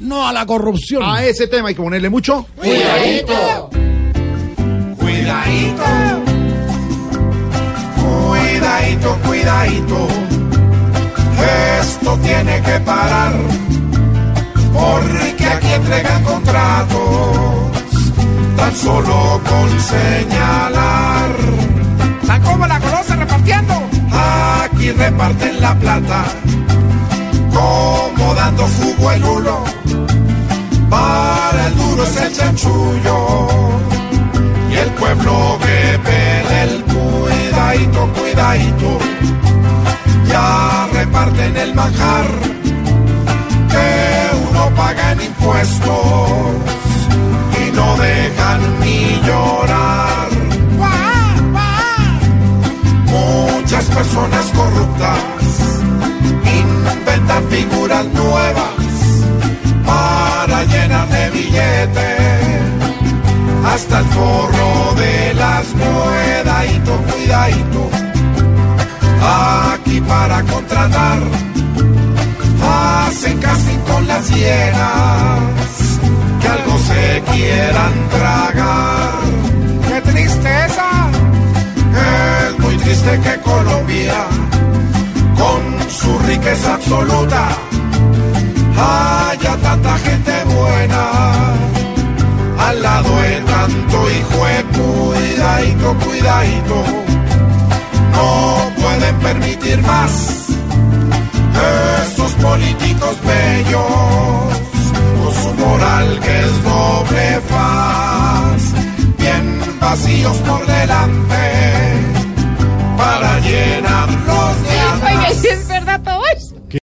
No a la corrupción. A ese tema hay que ponerle mucho. Cuidadito. Cuidadito. Cuidadito, cuidadito. Esto tiene que parar. Porque aquí entregan contratos. Tan solo con señalar. Tan como la conoce repartiendo. Aquí reparten la plata. Como dando jugo el uno. Para el duro es el chanchullo. Y el pueblo que pele el cuidadito, cuidadito. Ya reparten el manjar. Que uno paga en impuestos. Y no dejan ni llorar. Muchas personas corruptas cuidadito, cuidadito. Aquí para contratar hacen casting con las hienas que algo se quieran tragar. ¡Qué tristeza! Es muy triste que Colombia, con su riqueza absoluta, haya tanta cuidadito, cuidadito, no pueden permitir más estos políticos bellos, con su moral que es doble faz, bien vacíos por delante, para llenarlos de Oiga. ¿sí es verdad todo